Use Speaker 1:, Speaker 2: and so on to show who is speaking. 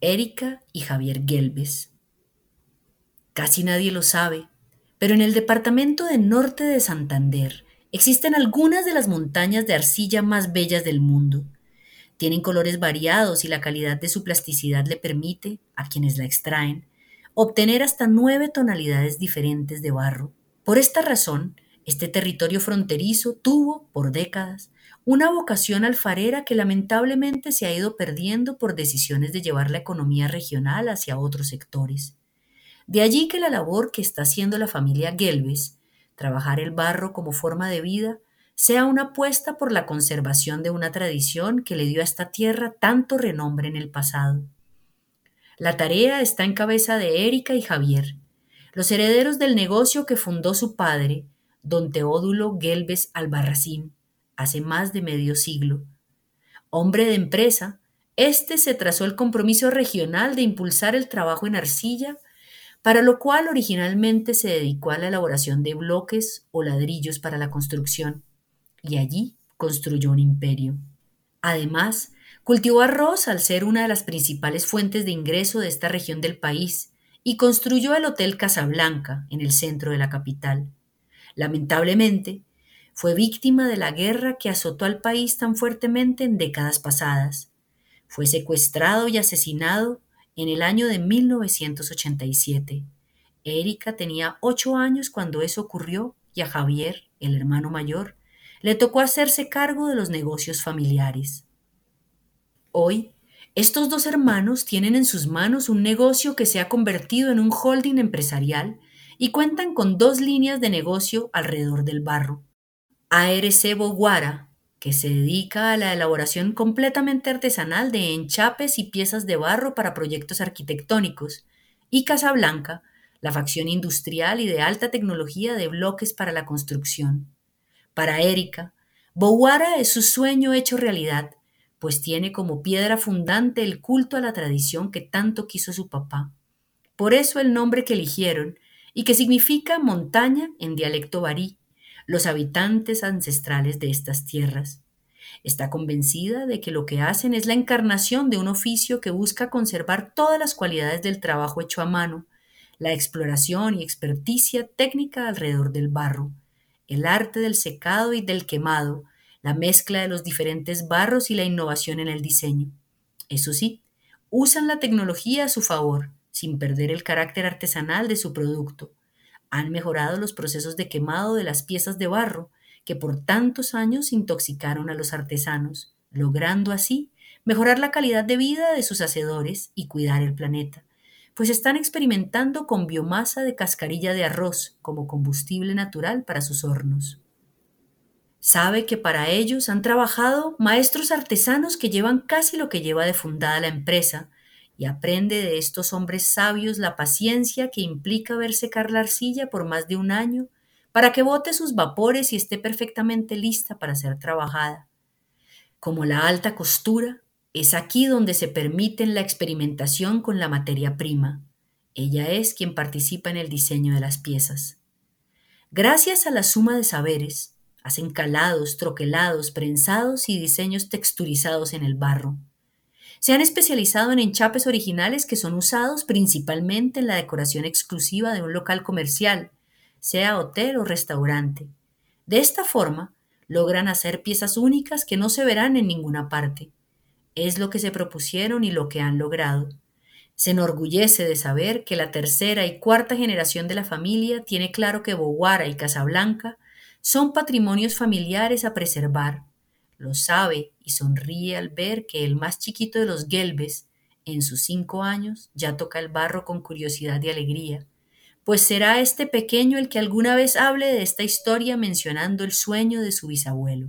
Speaker 1: Erika y Javier Gelbes. Casi nadie lo sabe, pero en el departamento de norte de Santander existen algunas de las montañas de arcilla más bellas del mundo. Tienen colores variados y la calidad de su plasticidad le permite, a quienes la extraen, obtener hasta nueve tonalidades diferentes de barro. Por esta razón, este territorio fronterizo tuvo, por décadas, una vocación alfarera que lamentablemente se ha ido perdiendo por decisiones de llevar la economía regional hacia otros sectores. De allí que la labor que está haciendo la familia Gelbes, trabajar el barro como forma de vida, sea una apuesta por la conservación de una tradición que le dio a esta tierra tanto renombre en el pasado. La tarea está en cabeza de Erika y Javier, los herederos del negocio que fundó su padre, don Teodulo Gelbes Albarracín, hace más de medio siglo. Hombre de empresa, este se trazó el compromiso regional de impulsar el trabajo en arcilla, para lo cual originalmente se dedicó a la elaboración de bloques o ladrillos para la construcción, y allí construyó un imperio. Además, cultivó arroz al ser una de las principales fuentes de ingreso de esta región del país, y construyó el Hotel Casablanca en el centro de la capital. Lamentablemente, fue víctima de la guerra que azotó al país tan fuertemente en décadas pasadas. Fue secuestrado y asesinado en el año de 1987. Erika tenía ocho años cuando eso ocurrió y a Javier, el hermano mayor, le tocó hacerse cargo de los negocios familiares. Hoy, estos dos hermanos tienen en sus manos un negocio que se ha convertido en un holding empresarial y cuentan con dos líneas de negocio alrededor del barro. ARC Boguara, que se dedica a la elaboración completamente artesanal de enchapes y piezas de barro para proyectos arquitectónicos, y Casablanca, la facción industrial y de alta tecnología de bloques para la construcción. Para Erika, Boguara es su sueño hecho realidad, pues tiene como piedra fundante el culto a la tradición que tanto quiso su papá. Por eso el nombre que eligieron, y que significa montaña en dialecto barí, los habitantes ancestrales de estas tierras. Está convencida de que lo que hacen es la encarnación de un oficio que busca conservar todas las cualidades del trabajo hecho a mano, la exploración y experticia técnica alrededor del barro, el arte del secado y del quemado, la mezcla de los diferentes barros y la innovación en el diseño. Eso sí, usan la tecnología a su favor, sin perder el carácter artesanal de su producto, han mejorado los procesos de quemado de las piezas de barro que por tantos años intoxicaron a los artesanos, logrando así mejorar la calidad de vida de sus hacedores y cuidar el planeta, pues están experimentando con biomasa de cascarilla de arroz como combustible natural para sus hornos. Sabe que para ellos han trabajado maestros artesanos que llevan casi lo que lleva de fundada la empresa, y aprende de estos hombres sabios la paciencia que implica ver secar la arcilla por más de un año para que bote sus vapores y esté perfectamente lista para ser trabajada. Como la alta costura, es aquí donde se permiten la experimentación con la materia prima. Ella es quien participa en el diseño de las piezas. Gracias a la suma de saberes, hacen calados, troquelados, prensados y diseños texturizados en el barro. Se han especializado en enchapes originales que son usados principalmente en la decoración exclusiva de un local comercial, sea hotel o restaurante. De esta forma, logran hacer piezas únicas que no se verán en ninguna parte. Es lo que se propusieron y lo que han logrado. Se enorgullece de saber que la tercera y cuarta generación de la familia tiene claro que Boguara y Casablanca son patrimonios familiares a preservar, lo sabe y sonríe al ver que el más chiquito de los Gelbes, en sus cinco años, ya toca el barro con curiosidad y alegría, pues será este pequeño el que alguna vez hable de esta historia mencionando el sueño de su bisabuelo.